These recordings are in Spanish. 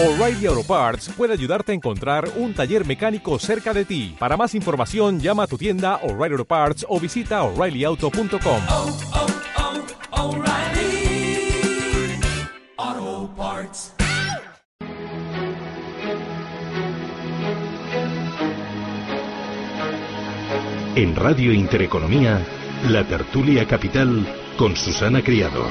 O'Reilly Auto Parts puede ayudarte a encontrar un taller mecánico cerca de ti. Para más información, llama a tu tienda O'Reilly Auto Parts o visita oreillyauto.com. oh, oh, Parts. En Radio Intereconomía, la tertulia capital con Susana Criado.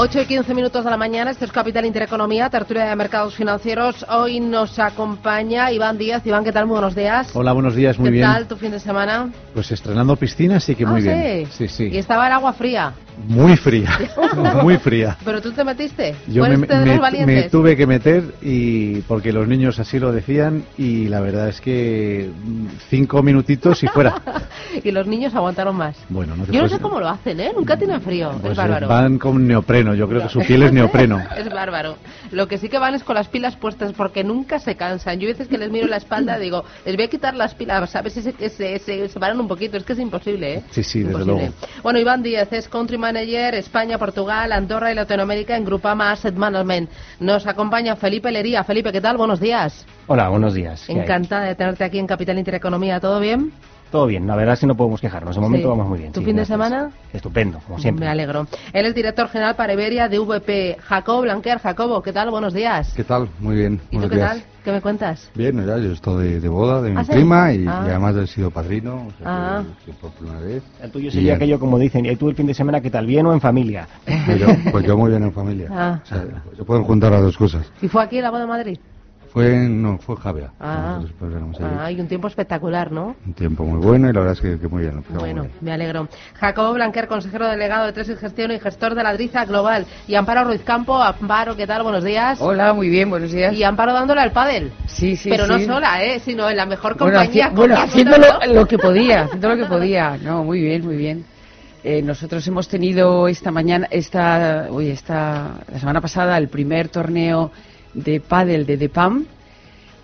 Ocho y 15 minutos de la mañana, esto es Capital Intereconomía, tertulia de mercados financieros. Hoy nos acompaña Iván Díaz. Iván, ¿qué tal? Muy buenos días. Hola, buenos días, muy ¿Qué bien. tal tu fin de semana? Pues estrenando piscina, sí que muy Ah, bien. Sí. Sí, sí. Y estaba el agua fría. Muy fría, muy fría. ¿Pero tú te metiste? Yo ¿Fuiste me, tuve que meter y porque los niños así lo decían y la verdad es que mm, cinco minutitos y fuera. y los niños aguantaron más. Bueno, no te Yo no sé cómo lo hacen, ¿eh? Nunca tienen frío. Pues, es eh, bárbaro. van con neopreno, yo creo que su piel es neopreno. Es bárbaro. Lo que sí que van es con las pilas puestas porque nunca se cansan. Yo hay veces que les miro la espalda digo, les voy a quitar las pilas, a ver si se, se, se separan un poquito. Es que es imposible, ¿eh? Sí, sí, desde Imposible. luego. Bueno, Iván Díaz es Country Manager España, Portugal, Andorra y Latinoamérica en Grupama Asset Management. Nos acompaña Felipe Lería. Felipe, ¿qué tal? Buenos días. Hola, buenos días. Encantada de tenerte aquí en Capital Intereconomía. ¿Todo bien? Todo bien, la verdad es que no podemos quejarnos. De momento Sí. vamos muy bien. ¿Tu sí, fin de semana? Estupendo, como siempre. Me alegro. Él es director general para Iberia de VP. Jacob Blanquer. Jacobo, ¿qué tal? Buenos días. ¿Qué tal? Muy bien. ¿Y tú buenos qué días. tal? ¿Qué me cuentas? Bien, ya, yo estoy de, de boda de mi ¿Ah, sí? prima y, Ah. y además he sido padrino, o sea, Ah. que- que por primera vez. El tuyo Y sería ya- aquello como dicen, ¿y tú el fin de semana qué tal? ¿Bien o en familia? Pues yo, pues yo muy bien en familia. Ah. O sea, se pueden juntar las dos cosas. ¿Y fue aquí la boda de Madrid? Fue en, no, fue Javea. Ah. Nosotros pues. Ah, hay un tiempo espectacular, ¿no? Un tiempo muy bueno y la verdad es que, que muy bien. Bueno, muy bien. me alegro. Jacobo Blanquer, consejero delegado de Tres y Gestión y gestor de la Driza Global. Y Amparo Ruiz Campo. Amparo, ¿qué tal? Buenos días. Hola, muy bien, buenos días. Y Amparo dándole al pádel. Sí, sí, Pero no sola, ¿eh? Sino en la mejor Bueno, compañía. haci- bueno, haciendo lo que podía, haciendo lo que podía. No, muy bien, muy bien. Eh, nosotros hemos tenido esta mañana, esta, uy, esta, la semana pasada el primer torneo de pádel de DEPAM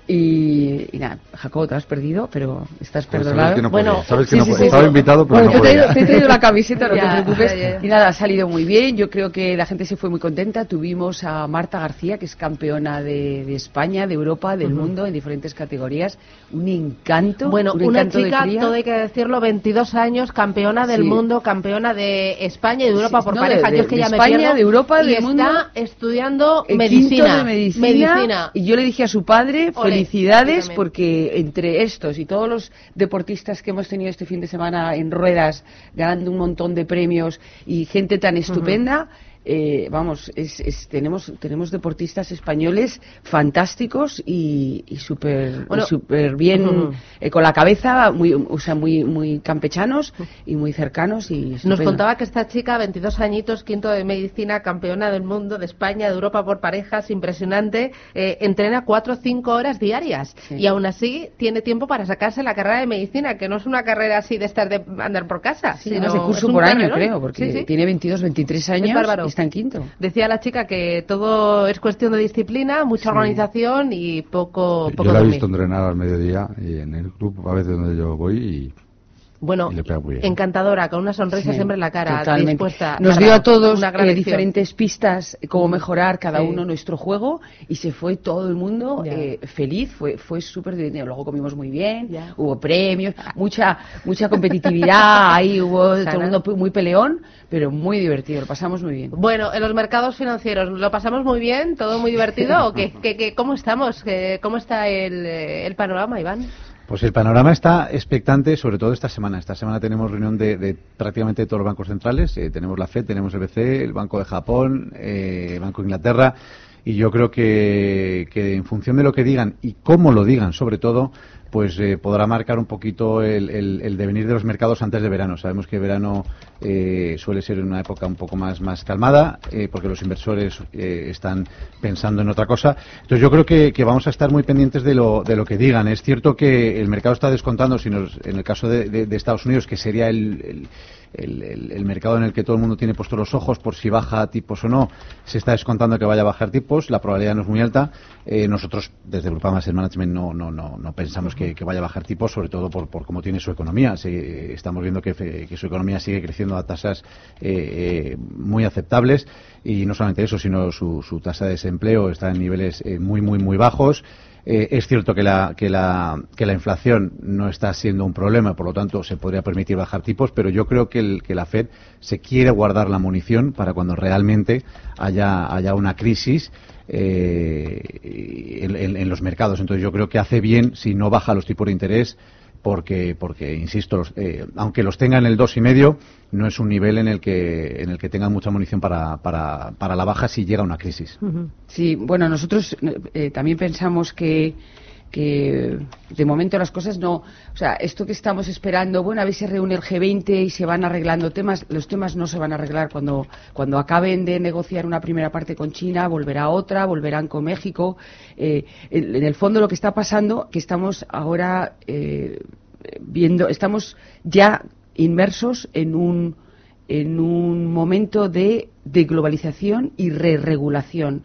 y, y nada, Jacobo, te has perdido, pero estás Pues perdonado. sabes que no Bueno, podía, sabes que Sí, no sí, Estaba invitado, pero Bueno, no yo te, he podía. ido- te he traído la camiseta, no Ya, te preocupes. ya, ya. Y nada, ha salido muy bien. Yo creo que la gente se fue muy contenta. Tuvimos a Marta García, que es campeona de, de España, de Europa, del mundo, en diferentes categorías. Un encanto. Bueno, un una encanto de chica, cría. todo hay que decirlo, 22 años, campeona del Sí. mundo, campeona de España y de Europa Sí, por no, pareja. de- Yo es que de ya me España, pierdo. de Europa, y del está mundo. estudiando medicina. de medicina, Medicina. Y yo le dije a su padre, felicidades, porque entre estos y todos los deportistas que hemos tenido este fin de semana en ruedas, ganando un montón de premios y gente tan estupenda, eh, vamos, es, es- tenemos, tenemos deportistas españoles fantásticos y, y súper Bueno, súper bien, eh, con la cabeza, muy, o sea, muy, muy campechanos y muy cercanos. Y Nos contaba que esta chica, 22 añitos, quinto de medicina, campeona del mundo, de España, de Europa por parejas, impresionante, eh, entrena 4 o 5 horas diarias Sí. y aún así tiene tiempo para sacarse la carrera de medicina, que no es una carrera así de estar de andar por casa, Sí, sino de es curso un por año, carrerón. creo, porque Sí, tiene 22, 23 años bárbaro. Está en quinto. Decía la chica que todo es cuestión de disciplina, mucha organización y poco, poco Yo la he visto entrenar al mediodía y en el club a veces donde yo voy y Bueno, encantadora, con una sonrisa Sí, siempre en la cara, totalmente. dispuesta. Nos dio a todos eh, diferentes pistas eh, cómo mejorar cada Sí. uno nuestro juego y se fue todo el mundo eh, feliz, fue fue súper divertido. Luego comimos muy bien, Ya. hubo premios, mucha mucha competitividad, ahí hubo todo el mundo muy peleón, pero muy divertido, lo pasamos muy bien. Bueno, en los mercados financieros, ¿lo pasamos muy bien? ¿Todo muy divertido? ¿O qué, qué- qué- cómo estamos? ¿Qué- ¿Cómo está el, eh, el panorama, Iván? Pues el panorama está expectante, sobre todo esta semana. Esta semana tenemos reunión de, de prácticamente todos los bancos centrales. Eh, tenemos la FED, tenemos el BCE, el Banco de Japón, eh, el Banco de Inglaterra. Y yo creo que, que en función de lo que digan y cómo lo digan, sobre todo, pues eh, podrá marcar un poquito el, el- el devenir de los mercados antes de verano. Sabemos que verano eh, suele ser una época un poco más, más calmada, eh, porque los inversores eh, están pensando en otra cosa. Entonces yo creo que, vamos a estar muy pendientes de lo, de lo que digan. Es cierto que el mercado está descontando, si nos- en el caso de, Estados Unidos, que sería el- el mercado en el que todo el mundo tiene puestos los ojos por si baja tipos o no, se está descontando que vaya a bajar tipos, la probabilidad no es muy alta. Eh, nosotros, desde Grupama Asset Management, no, no, no, no pensamos que, vaya a bajar tipos, sobre todo por, por cómo tiene su economía. Se- estamos viendo que su economía sigue creciendo a tasas eh, eh, muy aceptables y no solamente eso, sino su, tasa de desempleo está en niveles eh, muy, muy, muy bajos. Eh, es cierto que la, que, la, que la inflación no está siendo un problema, por lo tanto se podría permitir bajar tipos, pero yo creo que, el- que la Fed se quiere guardar la munición para cuando realmente haya, haya una crisis en los mercados. Entonces yo creo que hace bien si no baja los tipos de interés porque, porque insisto, los- eh, aunque los tenga en el dos y medio, no es un nivel en el que, en el que tengan mucha munición para, para, para la baja si llega una crisis. Sí, bueno, nosotros eh, también pensamos que, que de momento las cosas no. O sea, esto que estamos esperando, bueno, a si se reúne el G20 y se van arreglando temas, los temas no se van a arreglar cuando, cuando acaben de negociar una primera parte con China, volverá otra, volverán con México. Eh, en, en el fondo lo que está pasando, que estamos ahora eh, viendo, estamos ya inmersos en un en un momento de, de globalización y re-regulación.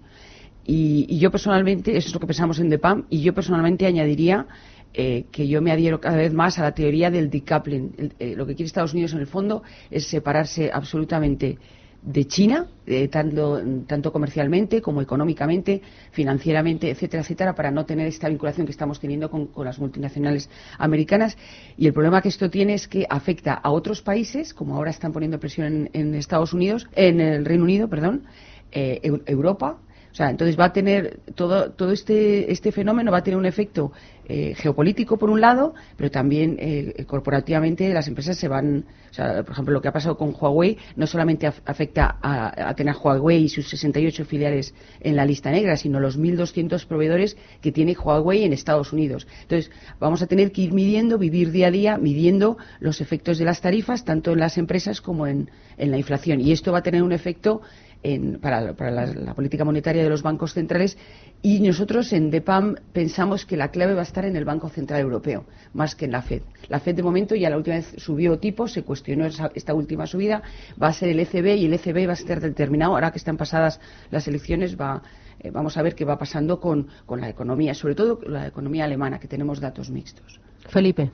Y, yo personalmente, eso es lo que pensamos en DEPAM, y yo personalmente añadiría eh, que yo me adhiero cada vez más a la teoría del decoupling. Eh, lo que quiere Estados Unidos en el fondo es separarse absolutamente de China, eh, tanto, tanto comercialmente como económicamente, financieramente, etcétera, etcétera, para no tener esta vinculación que estamos teniendo con, las multinacionales americanas. Y el problema que esto tiene es que afecta a otros países, como ahora están poniendo presión en, en Estados Unidos, en el Reino Unido, perdón, eh, Eu- Europa. O sea, entonces va a tener todo, todo este, este fenómeno va a tener un efecto eh, geopolítico por un lado, pero también eh, corporativamente las empresas se van, o sea, por ejemplo, lo que ha pasado con Huawei no solamente af- afecta a, a tener Huawei y sus 68 filiales en la lista negra, sino los 1.200 proveedores que tiene Huawei en Estados Unidos. Entonces, vamos a tener que ir midiendo, vivir día a día, midiendo los efectos de las tarifas, tanto en las empresas como en, en la inflación. Y esto va a tener un efecto en- para, para la, la política monetaria de los bancos centrales y nosotros en DEPAM pensamos que la clave va a estar en el Banco Central Europeo, más que en la FED. La FED de momento ya la última vez subió tipos, se cuestionó esa- esta última subida, va a ser el ECB y el ECB va a estar determinado, ahora que están pasadas las elecciones, va, eh, vamos a ver qué va pasando con, con la economía, sobre todo la economía alemana, que tenemos datos mixtos. Felipe.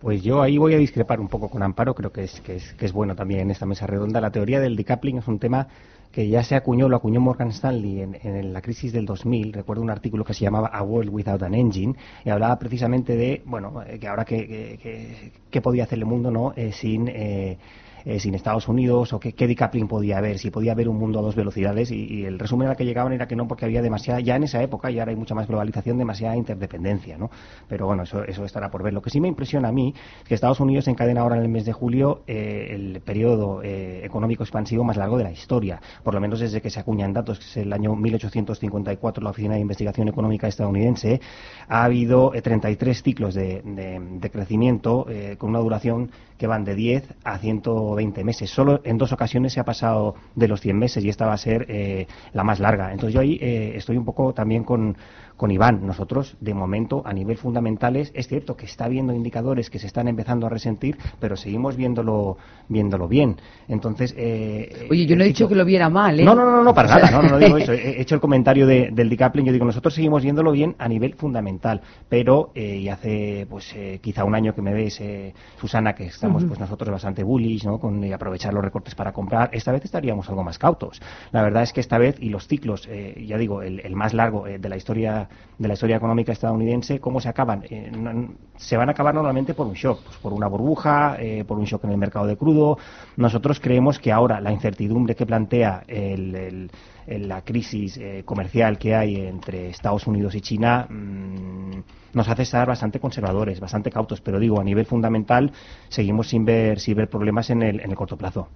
Pues yo ahí voy a discrepar un poco con Amparo, creo que es, que es, que es bueno también en esta mesa redonda. La teoría del decoupling es un tema que ya se acuñó, lo acuñó Morgan Stanley en, en la crisis del 2000. Recuerdo un artículo que se llamaba A World Without an Engine y hablaba precisamente de, bueno, eh, que ahora que, que, que- que podía hacer el mundo no Eh, sin... eh, eh, sin Estados Unidos o qué, qué podía haber, si podía haber un mundo a dos velocidades y, el resumen al que llegaban era que no porque había demasiada, ya en esa época y ahora hay mucha más globalización, demasiada interdependencia, ¿no? Pero bueno, eso, eso estará por ver. Lo que sí me impresiona a mí es que Estados Unidos encadena ahora en el mes de julio eh, el periodo eh, económico expansivo más largo de la historia, por lo menos desde que se acuñan datos, que es el año 1854, la Oficina de Investigación Económica estadounidense, ha habido eh, 33 ciclos de, de- de crecimiento eh, con una duración que van de 10 a 120 meses. Solo en dos ocasiones se ha pasado de los 100 meses y esta va a ser eh, la más larga. Entonces yo ahí eh, estoy un poco también con, con Iván. Nosotros, de momento, a nivel fundamentales, es cierto que está viendo indicadores que se están empezando a resentir, pero seguimos viéndolo, viéndolo bien. Entonces, eh, Oye, yo no he dicho que lo viera mal, ¿eh? no, no, no, no, para nada, no, no, no digo eso. He he hecho el comentario de- del decoupling, yo digo, nosotros seguimos viéndolo bien a nivel fundamental, pero, eh, y hace, pues, eh, quizá un año que me ves, eh, Susana, que estamos, pues, nosotros bastante bullish, ¿no?, con aprovechar los recortes para comprar, esta vez estaríamos algo más cautos. La verdad es que esta vez, y los ciclos, eh, ya digo, el, el más largo de la historia, de la historia económica estadounidense, ¿cómo se acaban? Eh, no- se van a acabar normalmente por un shock, pues, por una burbuja, eh, por un shock en el mercado de crudo. Nosotros creemos que ahora la incertidumbre que plantea el, la crisis eh, comercial que hay entre Estados Unidos y China mm, nos hace estar bastante conservadores, bastante cautos, pero digo, a nivel fundamental seguimos sin ver, sin ver problemas en el, en el corto plazo.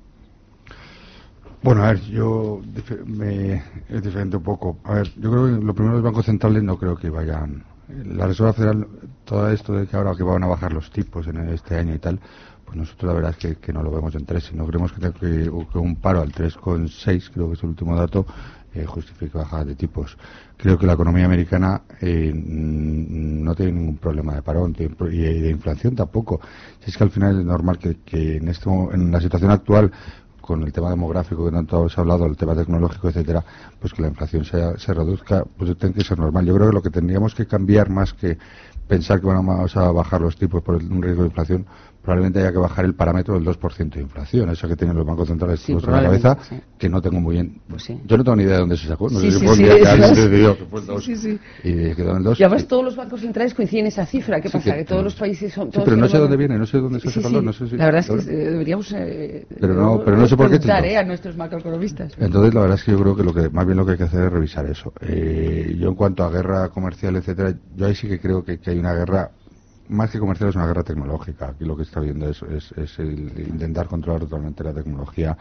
Bueno, a ver, yo me, es diferente un poco. A ver, yo creo que lo primero los bancos centrales no creo que vayan la Reserva Federal, todo esto de que ahora que van a bajar los tipos en este año y tal, pues nosotros la verdad es que, no lo vemos en 3, sino creemos que, que, que un paro al 3,6, creo que es el último dato, eh, justifica bajadas de tipos. Creo que la economía americana eh, no tiene ningún problema de parón y de inflación tampoco. Si es que al final es normal que, que en, mo- en la situación actual con el tema demográfico que tanto habéis hablado, el tema tecnológico, etcétera, pues que la inflación se, se reduzca, pues tiene que ser normal. Yo creo que lo que tendríamos que cambiar más que pensar que vamos a bajar los tipos por un riesgo de inflación, probablemente haya que bajar el parámetro del 2% de inflación, eso que tienen los bancos centrales Sí, en la cabeza, sí. que no tengo muy bien. Pues sí. Yo no tengo ni idea de dónde se sacó. No sé si que fue el 2 Sí, sí. y quedó en el 2. Y además todos los bancos centrales coinciden en esa cifra. ¿Qué pasa? que- Que, todos los países son... Todos pero no sé dónde viene, no sé dónde se dos, no sé si- La verdad es que eh, deberíamos... eh, Pero no- pero no sé por qué eh, a nuestros macroeconomistas. Entonces, la verdad es que yo creo que lo que más bien lo que hay que hacer es revisar eso. Eh, yo en cuanto a guerra comercial, etcétera, yo ahí sí que creo que, que hay una guerra más que comercial es una guerra tecnológica. Aquí lo que está viendo es, es, es el intentar controlar totalmente la tecnología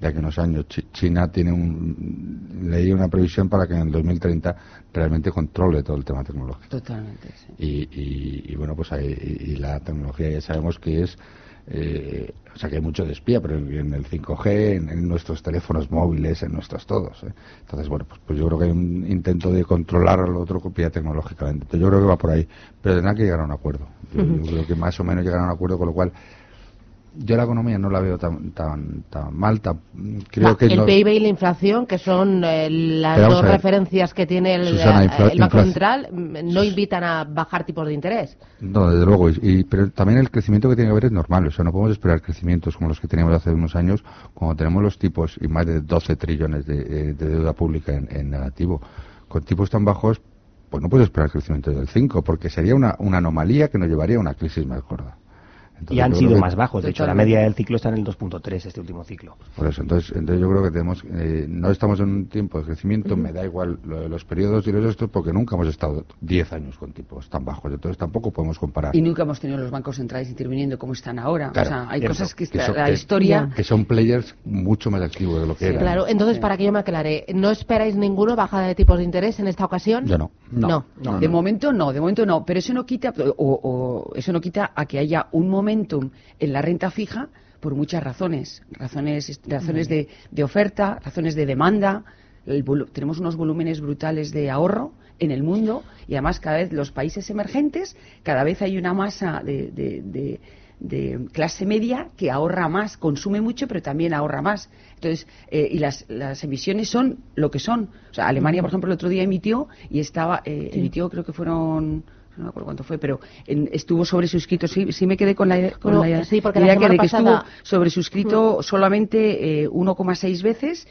de aquí a unos años. Chi- China tiene un leí una previsión para que en el 2030 realmente controle todo el tema tecnológico. Totalmente, sí. Y, y- y bueno, pues ahí, y, y la tecnología ya sabemos que es, eh, o sea que hay mucho de espía, pero en, el 5G, en, en nuestros teléfonos móviles, en nuestros todos. ¿eh? Entonces, bueno, pues, pues yo creo que hay un intento de controlar al otro copia tecnológicamente. Entonces, yo creo que va por ahí, pero tendrá que llegar a un acuerdo. Yo, yo creo que más o menos llegar a un acuerdo, con lo cual yo la economía no la veo tan tan tan mal, tan, creo que el no- PIB y la inflación, que son eh, las dos referencias que tiene el, Susana, eh, infla- el Banco Central, mm, no invitan a bajar tipos de interés. No, desde luego. Y, y- pero también el crecimiento que tiene que haber es normal. O sea, no podemos esperar crecimientos como los que teníamos hace unos años, cuando tenemos los tipos y más de 12 trillones de, eh, de deuda pública en, en negativo. Con tipos tan bajos, pues no puedes esperar crecimiento del 5, porque sería una, una anomalía que nos llevaría a una crisis más gorda. Entonces, Y han sido que- más bajos. De hecho, la media del ciclo está en el 2.3 este último ciclo. Por eso, entonces, entonces yo creo que tenemos, eh, no estamos en un tiempo de crecimiento, me da igual lo los periodos y los estos, porque nunca hemos estado 10 años con tipos tan bajos. Entonces tampoco podemos comparar. Y nunca hemos tenido los bancos centrales interviniendo como están ahora. Claro, o sea, hay cierto. cosas que, Que está- son- la que- historia... que son players mucho más activos de lo que Sí, eran. Claro, entonces, Sí. para que yo me aclare, ¿no esperáis ninguno bajada de tipos de interés en esta ocasión? Yo no. No. No, de momento no, de momento no, pero eso no quita o, o eso no quita a que haya un momentum en la renta fija por muchas razones, razones razones de, de oferta, razones de demanda, el tenemos unos volúmenes brutales de ahorro en el mundo y además cada vez los países emergentes cada vez hay una masa de, de- de- de clase media que ahorra más, consume mucho, pero también ahorra más. Entonces, eh, y las, las emisiones son lo que son. O sea, Alemania, por ejemplo, el otro día emitió y estaba, eh, emitió, creo que fueron, no me acuerdo cuánto fue, pero en- estuvo sobresuscrito. Sí, sí me quedé con la, con Bueno, la sí, porque la idea que, de que pasada- estuvo sobresuscrito solamente eh, 1,6 veces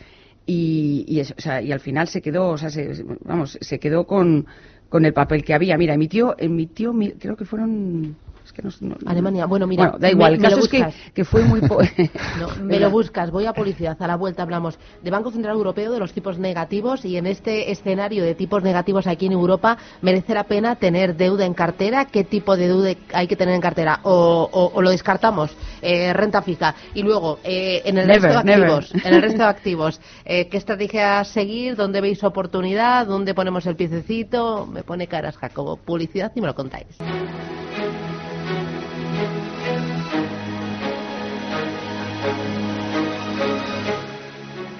y, y, o sea, y al final se quedó, o sea, se, vamos, se quedó con, con el papel que había. Mira, emitió, emitió, mil- creo que fueron. Es que no- no- Alemania, bueno, mira, Bueno, da igual, me- el caso es que, fue muy. No, me lo buscas, voy a publicidad, a la vuelta hablamos de Banco Central Europeo, de los tipos negativos y en este escenario de tipos negativos aquí en Europa, ¿merece la pena tener deuda en cartera? ¿Qué tipo de deuda hay que tener en cartera? ¿O, o- o lo descartamos? Eh, renta fija. Y luego, eh, en el Never, resto de never. activos, en el resto de activos, eh, ¿qué estrategia seguir? ¿Dónde veis oportunidad? ¿Dónde ponemos el piececito? Me pone caras Jacobo. Publicidad y me lo contáis.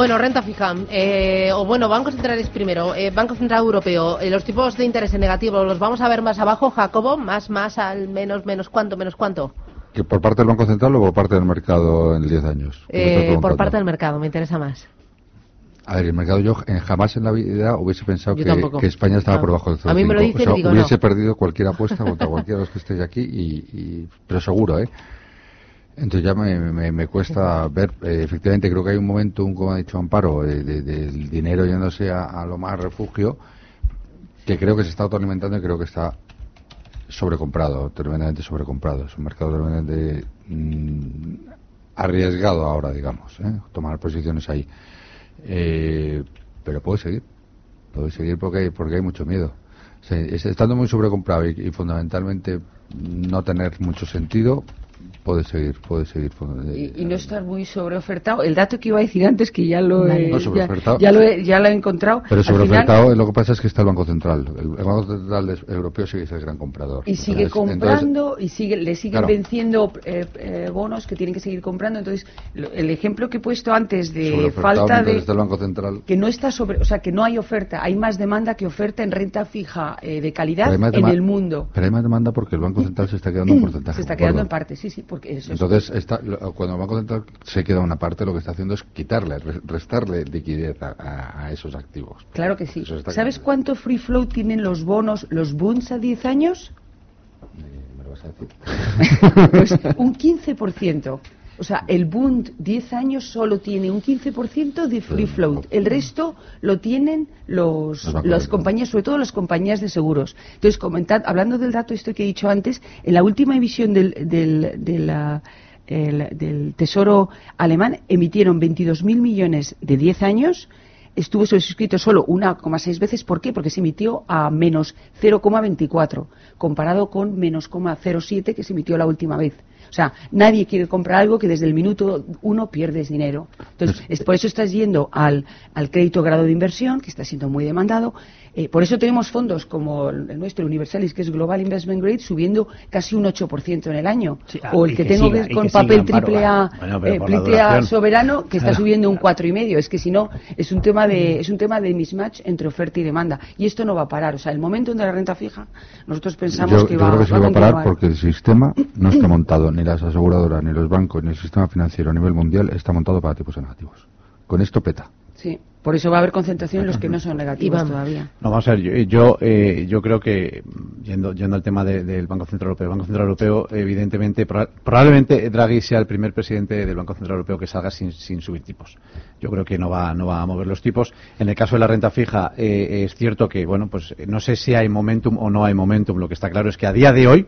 Bueno, renta fija, eh, o bueno, bancos centrales primero, eh, Banco Central Europeo, eh, los tipos de interés en negativo, ¿los vamos a ver más abajo, Jacobo? ¿Más, más, al menos, menos cuánto, menos cuánto? ¿Que por parte del Banco Central o por parte del mercado en 10 años? ¿Qué me estás Eh, por parte del mercado, me interesa más. A ver, el mercado yo jamás en la vida hubiese pensado que, que España estaba Ah. por debajo del 0,5. A mí me lo dicen o sea, digo hubiese no. perdido cualquier apuesta contra cualquiera de los que estéis aquí, y, y- pero seguro, ¿eh? Entonces ya me, me- me cuesta ver, eh, efectivamente creo que hay un momento, un, como ha dicho Amparo, de- de- del dinero yéndose a, a lo más refugio, que creo que se está autoalimentando y creo que está sobrecomprado, tremendamente sobrecomprado. Es un mercado tremendamente mm, arriesgado ahora, digamos, ¿eh? tomar posiciones ahí. Eh, pero puede seguir, puede seguir porque hay, porque hay mucho miedo. O sea, es- estando muy sobrecomprado y, y fundamentalmente no tener mucho sentido, puede seguir, puede seguir. y, y no estar muy sobreofertado. El dato que iba a decir antes, que ya lo, he, No, ya, sobreofertado. ya lo, he, ya lo he encontrado. Pero al final- sobreofertado, lo que pasa es que está el Banco Central. El, el Banco Central Europeo sigue es el gran comprador. y sigue Entonces- comprando y sigue le siguen Claro. venciendo eh, eh, bonos que tienen que seguir comprando entonces lo- el ejemplo que he puesto antes de sobreofertado falta de está el Banco Central. que no está sobre o sea que no hay oferta hay más demanda que oferta en renta fija eh, de calidad en el mundo Pero hay más demanda porque el Banco Central se está quedando un porcentaje. se está quedando en parte sí sí porque eso es- Entonces, está- cuando el Banco Central se queda una parte, lo que está haciendo es quitarle, re- restarle liquidez a, a- a esos activos. claro que sí sabes cuánto free float tienen los bonos los bunds a 10 años ¿Me lo vas a decir? pues un 15%. O sea, el Bund 10 años solo tiene un 15% de free float. El resto lo tienen los, las compañías, sobre todo las compañías de seguros. Entonces, comentad, hablando del dato esto que he dicho antes, en la última emisión del, del, de la- el- del Tesoro alemán emitieron 22.000 millones de 10 años estuvo suscrito solo 1,6 veces. ¿Por qué? Porque se emitió a menos 0,24, comparado con menos 0,07 que se emitió la última vez. O sea, nadie quiere comprar algo que desde el minuto uno pierdes dinero. Entonces, es, por eso estás yendo al, al crédito grado de inversión, que está siendo muy demandado. Eh, por eso tenemos fondos como el nuestro, Universalis, que es Global Investment Grade, subiendo casi un 8% en el año. ah, o el que, que tengo siga, que- con que papel triple A, Bueno, eh, triple A soberano, que está subiendo un cuatro y medio. Es que si no, es un tema de, es un tema de mismatch entre oferta y demanda. Y esto no va a parar. O sea, el momento donde la renta fija, nosotros pensamos Yo, que yo va, creo que se va va a parar porque el sistema no está montado, ni las aseguradoras, ni los bancos, ni el sistema financiero a nivel mundial está montado para tipos negativos. Con esto peta. Sí, por eso va a haber concentración en los que no son negativos todavía. No, vamos a ver, yo, yo, eh, yo creo que, yendo, yendo al tema de- del Banco Central Europeo, el Banco Central Europeo, evidentemente, proba- probablemente Draghi sea el primer presidente del Banco Central Europeo que salga sin, sin subir tipos. Yo creo que no va, no va a mover los tipos. En el caso de la renta fija, eh, es cierto que, bueno, pues no sé si hay momentum o no hay momentum. Lo que está claro es que a día de hoy,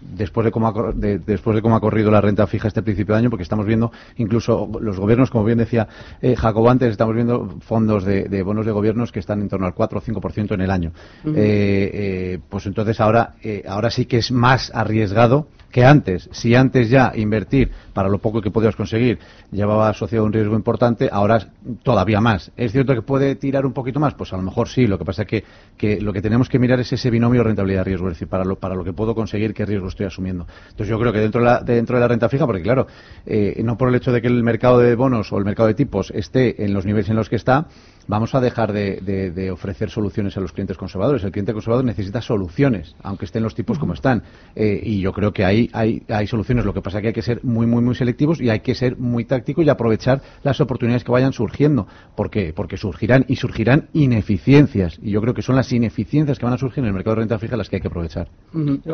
después de cómo ha, de- después de cómo ha corrido la renta fija este principio de año, porque estamos viendo incluso los gobiernos, como bien decía eh, Jacobo antes, estamos viendo fondos de, de bonos de gobiernos que están en torno al 4 o 5% en el año. Eh, eh, pues entonces ahora, eh, ahora sí que es más arriesgado que antes. Si antes ya invertir para lo poco que podías conseguir llevaba asociado un riesgo importante, ahora todavía más. ¿Es cierto que puede tirar un poquito más? Pues a lo mejor sí. Lo que pasa es que, lo que tenemos que mirar es ese binomio rentabilidad-riesgo, es decir, para lo, para lo que puedo conseguir, qué riesgo estoy asumiendo. Entonces yo creo que dentro de la, dentro de la renta fija, porque claro, eh, no por el hecho de que el mercado de bonos o el mercado de tipos esté en los niveles en los que está, vamos a dejar de, de- de ofrecer soluciones a los clientes conservadores. El cliente conservador necesita soluciones, aunque estén los tipos como están. Eh, y yo creo que ahí hay, hay soluciones. Lo que pasa es que hay que ser muy, muy, muy selectivos y hay que ser muy tácticos y aprovechar las oportunidades que vayan surgiendo. ¿Por qué? Porque surgirán y surgirán ineficiencias. Y yo creo que son las ineficiencias que van a surgir en el mercado de renta fija las que hay que aprovechar.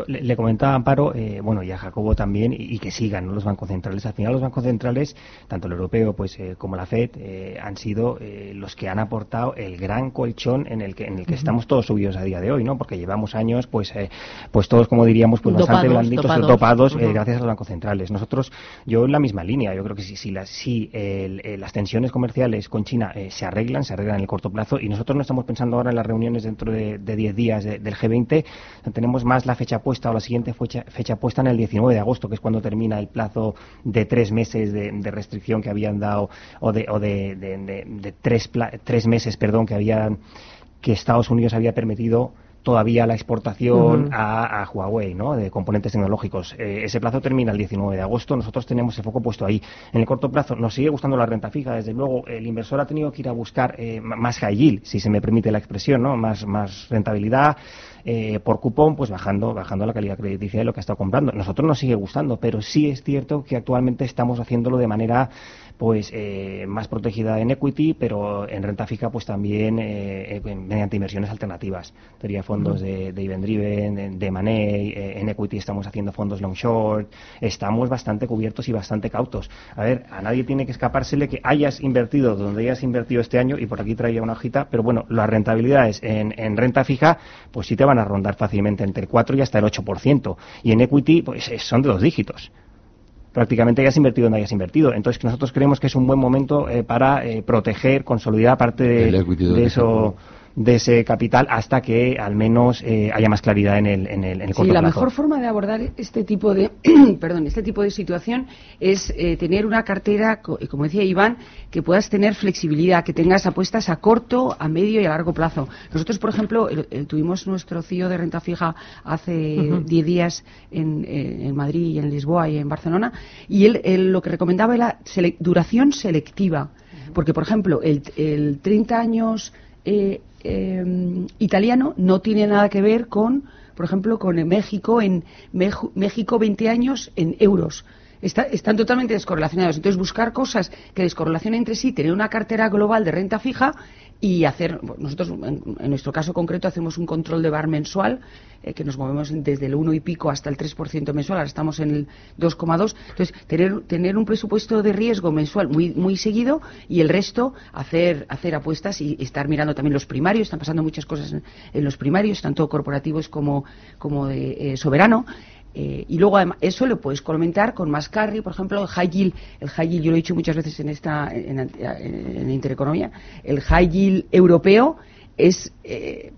Le, le comentaba Amparo, eh, bueno, y a Jacobo también, y, y que sigan ¿no? los bancos centrales. Al final los bancos centrales, tanto el europeo pues eh, como la FED, han sido los que han aportado el gran colchón en el que, en el que estamos todos subidos a día de hoy, ¿no? Porque llevamos años, pues, eh, pues todos, como diríamos, pues bastante Dopados, blanditos, dopados. dopados, eh, Ujú. gracias a los bancos centrales. Nosotros, yo en la misma línea, yo creo que si, si, las, si el- eh, las tensiones comerciales con China eh, se arreglan, se arreglan en el corto plazo, y nosotros no estamos pensando ahora en las reuniones dentro de, de 10 días de- del G20, tenemos más la fecha puesta o la siguiente fecha, fecha puesta en el 19 de agosto, que es cuando termina el plazo de tres meses de, de restricción que habían dado, o de, o de, de- de- de tres, pla- tres meses, perdón, que habían que Estados Unidos había permitido todavía la exportación a, a Huawei, ¿no? De componentes tecnológicos. Eh, ese plazo termina el 19 de agosto. Nosotros tenemos el foco puesto ahí. En el corto plazo nos sigue gustando la renta fija. Desde luego, el inversor ha tenido que ir a buscar eh, más high yield, si se me permite la expresión, ¿no? Más, más rentabilidad eh, por cupón, pues bajando, bajando la calidad crediticia de lo que ha estado comprando. Nosotros nos sigue gustando, pero sí es cierto que actualmente estamos haciéndolo de manera pues eh, más protegida en equity, pero en renta fija pues también eh, eh, mediante inversiones alternativas. Teoría fondos de, de event driven, de, money, eh, en equity estamos haciendo fondos long short, estamos bastante cubiertos y bastante cautos. A ver, a nadie tiene que escapársele que hayas invertido donde hayas invertido este año, y por aquí traía una hojita, pero bueno, las rentabilidades en, en renta fija, pues sí te van van a rondar fácilmente entre el 4 y hasta el 8%. Y en equity, pues eh, son de dos dígitos prácticamente hayas invertido donde hayas invertido. Entonces nosotros creemos que es un buen momento eh, para eh, proteger, consolidar parte de, eso de ese capital hasta que al menos eh, haya más claridad en el, en el, en el Sí, corto la plazo. mejor forma de abordar este tipo de, perdón, este tipo de situación es eh, tener una cartera, eh, como decía Iván, que puedas tener flexibilidad, que tengas apuestas a corto, a medio y a largo plazo. Nosotros, por ejemplo, el- el- tuvimos nuestro CEO de renta fija hace Ujú. 10 días en, eh, en Madrid, y en Lisboa y en Barcelona, y él, él lo que recomendaba era sele- duración selectiva. Porque, por ejemplo, el, el 30 años eh, eh, italiano no tiene nada que ver con, por ejemplo, con México, en México 20 años en euros. Está- están totalmente descorrelacionados. Entonces, buscar cosas que descorrelacionen entre sí, tener una cartera global de renta fija y hacer, nosotros en, en nuestro caso concreto hacemos un control de bar mensual, eh, que nos movemos desde el 1 y pico hasta el 3% mensual, ahora estamos en el 2,2. Entonces, tener, tener un presupuesto de riesgo mensual muy, muy seguido y el resto hacer, hacer apuestas y estar mirando también los primarios. Están pasando muchas cosas en, en los primarios, tanto corporativos como, como de eh, soberano. Eh, y luego eso lo puedes complementar con más carry, por ejemplo, el high yield, el high yo lo he dicho muchas veces en esta en, en- Intereconomía, el high yield europeo es eh,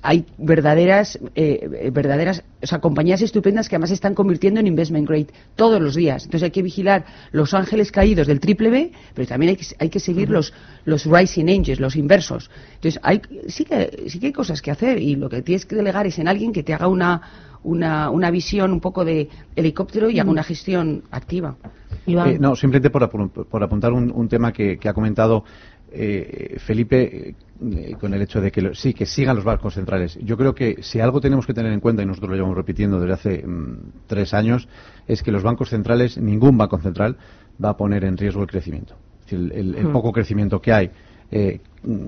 hay verdaderas eh, eh, verdaderas o sea compañías estupendas que además se están convirtiendo en investment grade todos los días. Entonces hay que vigilar los ángeles caídos del triple B pero también hay que, hay que seguir los los rising angels los inversos. Entonces hay sí que sí que hay cosas que hacer y lo que tienes que delegar es en alguien que te haga una una, una visión un poco de helicóptero y haga una gestión activa. Eh, no, simplemente por, por apuntar un, un tema que, que ha comentado eh, Felipe eh, con el hecho de que lo- sí, que sigan los bancos centrales. Yo creo que si algo tenemos que tener en cuenta, y nosotros lo llevamos repitiendo desde hace mm, tres años, es que los bancos centrales, ningún banco central, va a poner en riesgo el crecimiento. Es decir, el, el Hmm. poco crecimiento que hay, eh,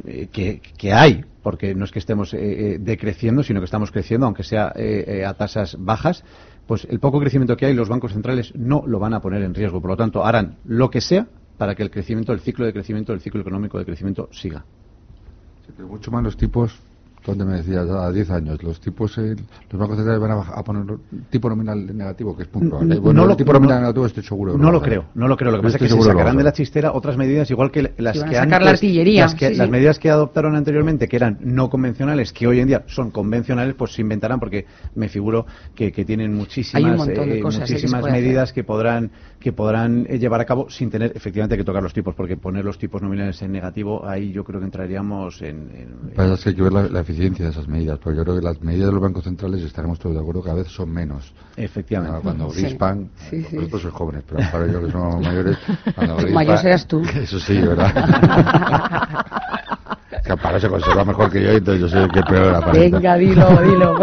eh, que, que hay, porque no es que estemos eh, decreciendo, sino que estamos creciendo, aunque sea eh, a tasas bajas, pues el poco crecimiento que hay, los bancos centrales no lo van a poner en riesgo. Por lo tanto, harán lo que sea para que el crecimiento, el ciclo de crecimiento, el ciclo económico de crecimiento siga. Sí, pero mucho más los tipos, donde me decías, a 10 años, los tipos, eh, los bancos centrales van a, bajar- a poner tipo nominal negativo, que es probable. No Bueno, lo- el tipo nominal no- negativo estoy seguro. No lo creo, no lo creo. Lo que pasa es que se sacarán de la chistera otras medidas, igual que las que sacar la antes- artillería, las, que- sí, las sí. medidas que adoptaron anteriormente, que eran no convencionales, que hoy en día son convencionales, pues se inventarán porque me figuro que, que tienen muchísimas, Hay un montón de eh, cosas, eh, que muchísimas hacer. medidas que podrán que podrán eh, llevar a cabo sin tener efectivamente que tocar los tipos, porque poner los tipos nominales en negativo, ahí yo creo que entraríamos en, en- Pero es que hay que ver la, la eficiencia de esas medidas, porque yo creo que las medidas de los bancos centrales, estaremos todos de acuerdo, cada vez son menos. Efectivamente. Ah, Cuando Sí. Greenspan, Sí, sí. vosotros sois jóvenes, pero para yo que somos mayores, cuando Greenspan- Mayor serás tú. Eso sí, ¿verdad? que Amparo se conserva mejor que yo, entonces yo sé que peor aparenta. venga dilo dilo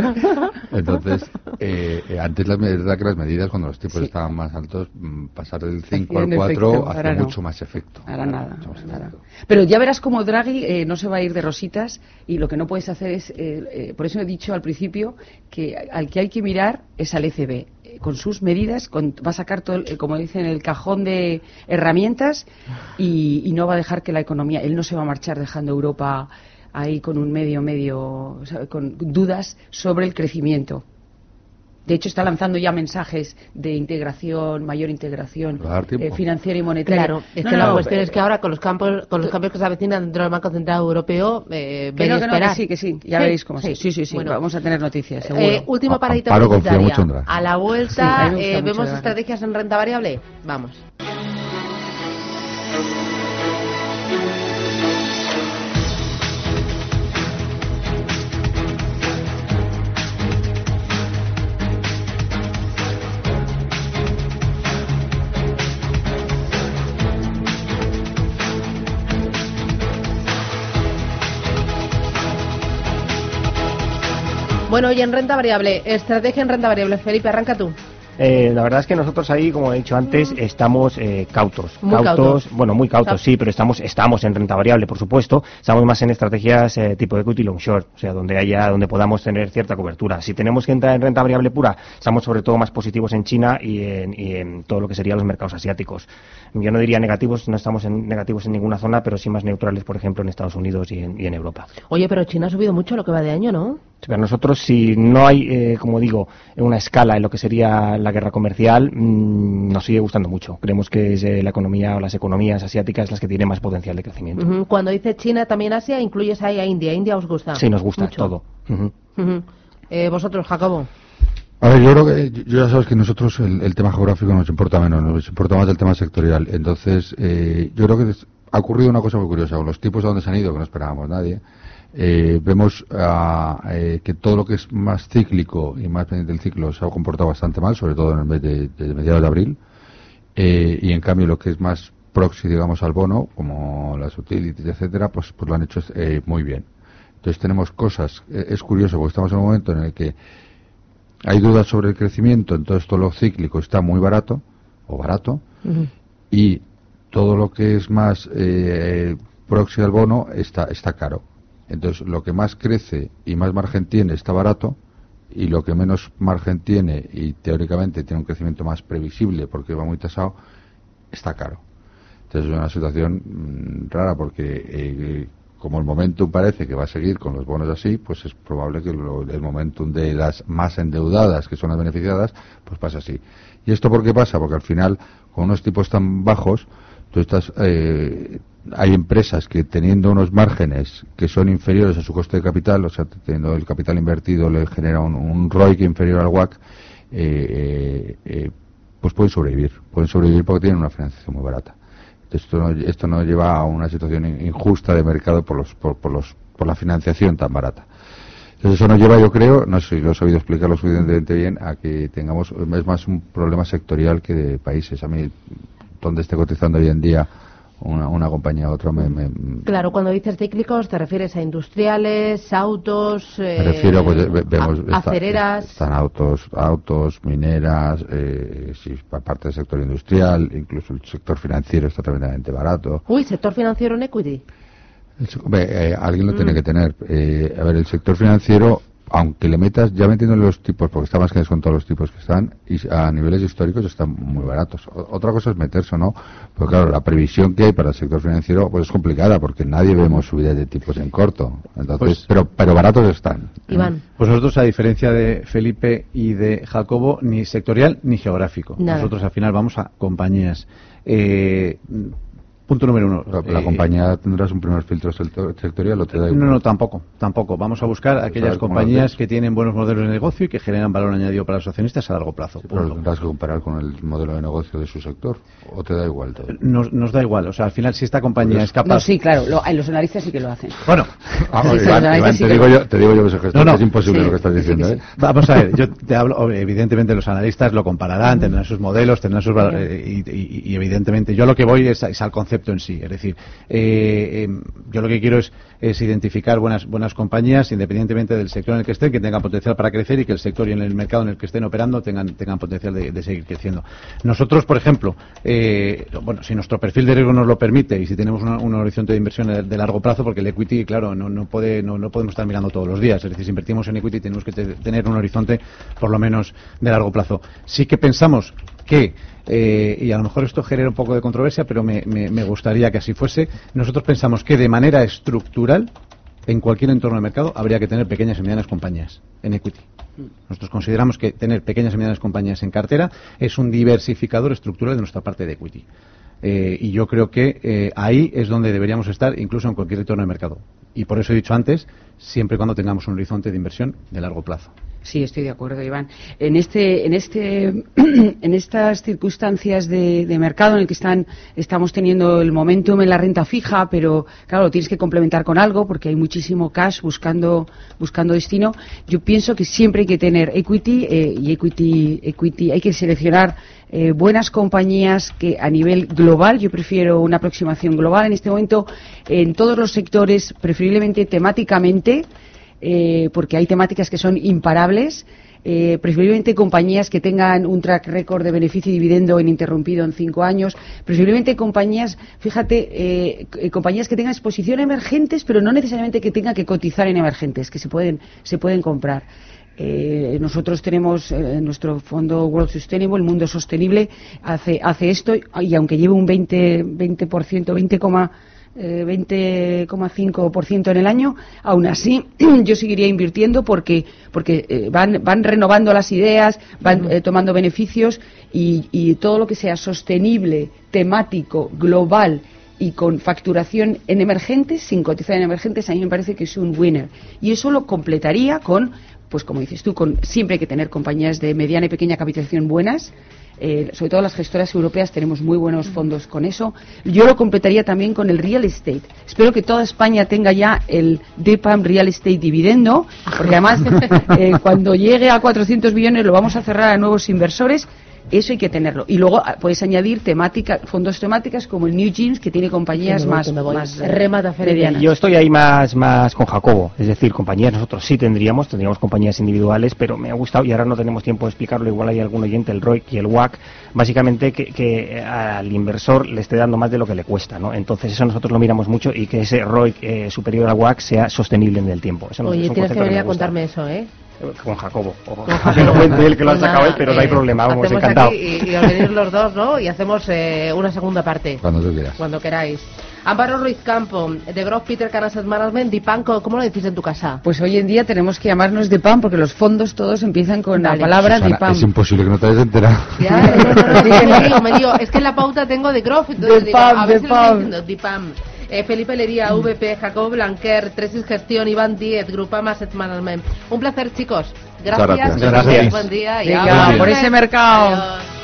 Entonces, eh, eh, antes la, es verdad que las medidas, cuando los tipos Sí. estaban más altos, mm, pasar del 5 al Hacían 4 efecto, hace no. mucho más efecto. Ahora nada, Mucho más nada. efecto. Pero ya verás como Draghi eh, no se va a ir de rositas y lo que no puedes hacer es, eh, eh, por eso he dicho al principio que al que hay que mirar es al ECB. eh, Con sus medidas, con- va a sacar todo, el- como dicen, el cajón de herramientas y, y no va a dejar que la economía, él no se va a marchar dejando Europa ahí con un medio, medio, con dudas sobre el crecimiento. De hecho, está lanzando ya mensajes de integración, mayor integración a eh, financiera y monetaria. Claro, es No, que no, la no, cuestión eh, es que ahora con los campos, con los cambios que se avecinan dentro del Banco Central Europeo, eh, Que no, que que sí, que sí. Ya Sí, veréis cómo sí. sí. Sí, sí. Bueno. Vamos a tener noticias, seguro. Eh, última A- paradita mucho en Draghi. A la a vuelta eh, vemos estrategias en renta variable. Vamos. Bueno, y en renta variable, estrategia en renta variable. Felipe, arranca tú. Eh, la verdad es que nosotros ahí, como he dicho antes, estamos eh, cautos. Muy cautos. Bueno, muy cautos, sí, pero estamos estamos en renta variable, por supuesto. Estamos más en estrategias eh, tipo equity long short, o sea, donde haya donde podamos tener cierta cobertura. Si tenemos que entrar en renta variable pura, estamos sobre todo más positivos en China y en, y en todo lo que serían los mercados asiáticos. Yo no diría negativos, no estamos en negativos en ninguna zona, pero sí más neutrales, por ejemplo, en Estados Unidos y en, y en Europa. Oye, pero China ha subido mucho lo que va de año, ¿no? Pero nosotros, si no hay, eh, como digo, una escala en lo que sería la guerra comercial, mm, nos sigue gustando mucho. Creemos que es eh, la economía o las economías asiáticas las que tienen más potencial de crecimiento. Ujú. Cuando dice China, también Asia, incluyes ahí a India. ¿India os gusta? Sí, nos gusta Mucho. todo. Ujú. Ujú. Eh, vosotros, Jacobo. A ver, yo creo que yo ya sabes que nosotros el, el tema geográfico nos importa menos, nos importa más el tema sectorial. Entonces, eh, yo creo que ha ocurrido una cosa muy curiosa. Con los tipos a donde se han ido, que no esperábamos nadie, eh, vemos ah, eh, que todo lo que es más cíclico y más pendiente del ciclo se ha comportado bastante mal, sobre todo en el mes de, de mediados de abril. Eh, y en cambio lo que es más proxy, digamos, al bono, como las utilities, etcétera, pues, pues lo han hecho eh, muy bien. Entonces tenemos cosas, eh, es curioso porque estamos en un momento en el que hay dudas sobre el crecimiento, entonces todo lo cíclico está muy barato, o barato, y todo lo que es más eh, proxy al bono está, está caro. Entonces lo que más crece y más margen tiene está barato, y lo que menos margen tiene y teóricamente tiene un crecimiento más previsible porque va muy tasado, está caro. Entonces es una situación mm, rara porque eh, como el momentum parece que va a seguir con los bonos así, pues es probable que lo- el momentum de las más endeudadas, que son las beneficiadas, pues pasa así. ¿Y esto por qué pasa? Porque al final, con unos tipos tan bajos, tú estás, eh, hay empresas que teniendo unos márgenes que son inferiores a su coste de capital, o sea, teniendo el capital invertido le genera un, un ROIC inferior al WACC, eh, eh, pues pueden sobrevivir. Pueden sobrevivir porque tienen una financiación muy barata. Esto no, esto no lleva a una situación in- injusta de mercado por, los, por, por los, por la financiación tan barata. Entonces eso nos lleva, yo creo, no sé si lo he sabido explicar lo suficientemente bien, a que tengamos, es más un problema sectorial que de países. A mí, donde esté cotizando hoy en día una, una compañía u otra, me, me, Claro, cuando dices cíclicos te refieres a industriales, autos, me eh, refiero, pues ve- vemos, a- está- acereras. están autos, autos, mineras, eh, sí, parte del sector industrial, incluso el sector financiero está tremendamente barato. Uy, sector financiero en equity. El eh, alguien lo Mm. tiene que tener. Eh, a ver, el sector financiero, aunque le metas, ya metiendo los tipos, porque está más que descontado los tipos que están, y a niveles históricos están muy baratos. O- otra cosa es meterse o no, porque claro, la previsión que hay para el sector financiero pues es complicada, porque nadie vemos subidas de tipos en corto. Entonces, Pues- pero, pero baratos están. Iván. Pues nosotros, a diferencia de Felipe y de Jacobo, ni sectorial ni geográfico. Nada. Nosotros al final vamos a compañías. Eh, punto número uno. La, la Eh, compañía tendrás un primer filtro sector- sectorial o te da No, igual? no, tampoco, tampoco. Vamos a buscar aquellas ¿Sabes cómo lo compañías que tienen buenos modelos de negocio y que generan valor añadido para los accionistas a largo plazo. Pero lo punto. tendrás que comparar con el modelo de negocio de su sector, o te da igual todo. Nos, nos da igual, o sea, al final si esta compañía Pues- es capaz... No, sí, claro, lo- los analistas sí que lo hacen. Bueno, Ah, Sí, Iván, sí, Iván, sí te, digo yo, te digo yo que gestor, No, no. que es imposible Sí, lo que estás sí, diciendo, sí, ¿eh? Vamos a ver, yo te hablo, evidentemente los analistas lo compararán, tendrán sus modelos, tendrán sus val- eh, y, y- y evidentemente yo lo que voy es, es al concepto en sí, es decir, eh, eh, yo lo que quiero es, es identificar buenas buenas compañías independientemente del sector en el que estén, que tengan potencial para crecer y que el sector y en el mercado en el que estén operando tengan tengan potencial de, seguir creciendo. Nosotros, por ejemplo, eh, bueno, si nuestro perfil de riesgo nos lo permite y si tenemos un horizonte de inversión de, largo plazo, porque el equity, claro, no, no puede no, podemos estar mirando todos los días, es decir, si invertimos en equity tenemos que te- tener un horizonte por lo menos de largo plazo. Sí que pensamos que, eh, y a lo mejor esto genera un poco de controversia, pero me, gustaría que así fuese, nosotros pensamos que de manera estructural, en cualquier entorno de mercado, habría que tener pequeñas y medianas compañías en equity. Nosotros consideramos que tener pequeñas y medianas compañías en cartera es un diversificador estructural de nuestra parte de equity. Eh, y yo creo que eh, ahí es donde deberíamos estar, incluso en cualquier entorno de mercado. Y por eso he dicho antes, siempre y cuando tengamos un horizonte de inversión de largo plazo. Sí, estoy de acuerdo, Iván. En este, en este, en estas circunstancias de, de mercado en el que están, estamos teniendo el momentum en la renta fija, pero claro, lo tienes que complementar con algo porque hay muchísimo cash buscando, buscando destino. Yo pienso que siempre hay que tener equity eh, y equity, equity, hay que seleccionar eh, buenas compañías que a nivel global, yo prefiero una aproximación global en este momento en todos los sectores, preferiblemente temáticamente eh, porque hay temáticas que son imparables. eh, preferiblemente compañías que tengan un track record de beneficio y dividendo ininterrumpido en cinco años, preferiblemente compañías, fíjate, eh, c- compañías que tengan exposición a emergentes, pero no necesariamente que tengan que cotizar en emergentes, que se pueden, se pueden comprar. Eh, nosotros tenemos eh, nuestro fondo World Sustainable, el mundo sostenible, hace, hace esto y aunque lleve un 20, 20%, 20, eh, 20,5% en el año, aún así yo seguiría invirtiendo porque, porque eh, van, van renovando las ideas, van eh, tomando beneficios y, y todo lo que sea sostenible, temático, global y con facturación en emergentes, sin cotizar en emergentes, a mí me parece que es un winner. Y eso lo completaría con, pues como dices tú, con, siempre hay que tener compañías de mediana y pequeña capitalización buenas. eh, sobre todo las gestoras europeas tenemos muy buenos fondos con eso. Yo lo completaría también con el real estate. Espero que toda España tenga ya el DEPAM Real Estate Dividendo, porque además eh, cuando llegue a 400 millones lo vamos a cerrar a nuevos inversores. Eso hay que tenerlo. Y luego ah, puedes añadir temática, fondos temáticas como el New Jeans, que tiene compañías más, más, eh, Remata. Yo estoy ahí más, más con Jacobo, es decir, compañías nosotros sí tendríamos, tendríamos compañías individuales, pero me ha gustado y ahora no tenemos tiempo de explicarlo, igual hay algún oyente, el ROIC y el WAC, básicamente que, que al inversor le esté dando más de lo que le cuesta, ¿no? Entonces eso nosotros lo miramos mucho y que ese ROIC eh, superior al WAC sea sostenible en el tiempo. Eso no- Oye, es un tienes que concepto venir a contarme eso, ¿eh? Con Jacobo. O- Con que lo cuente él, que lo ha Pues sacado él, pero no hay eh, problema, vamos, encantado. aquí Y, y os venís los dos, ¿no? Y hacemos eh, una segunda parte. Cuando tú quieras. Cuando queráis. Amparo Ruiz Campo, de Growth Peter Canasas Management, Dipanco, ¿cómo lo decís en tu casa? Pues hoy en día tenemos que llamarnos de PAM porque los fondos todos empiezan con Vale. la palabra Susana, de PAM. es imposible que no te hayas enterado. Ya, no, no, no, me lío, me lío. Es que en la pauta tengo de Growth, entonces De digo, PAM, Eh, Felipe Lería, VP, Jacob Blanquer, Tresis Gestión, Iván Díez, Grupama Asset Management. Un placer, chicos. Gracias. gracias. Gracias. Buen día. y Venga, por ese mercado. Adiós.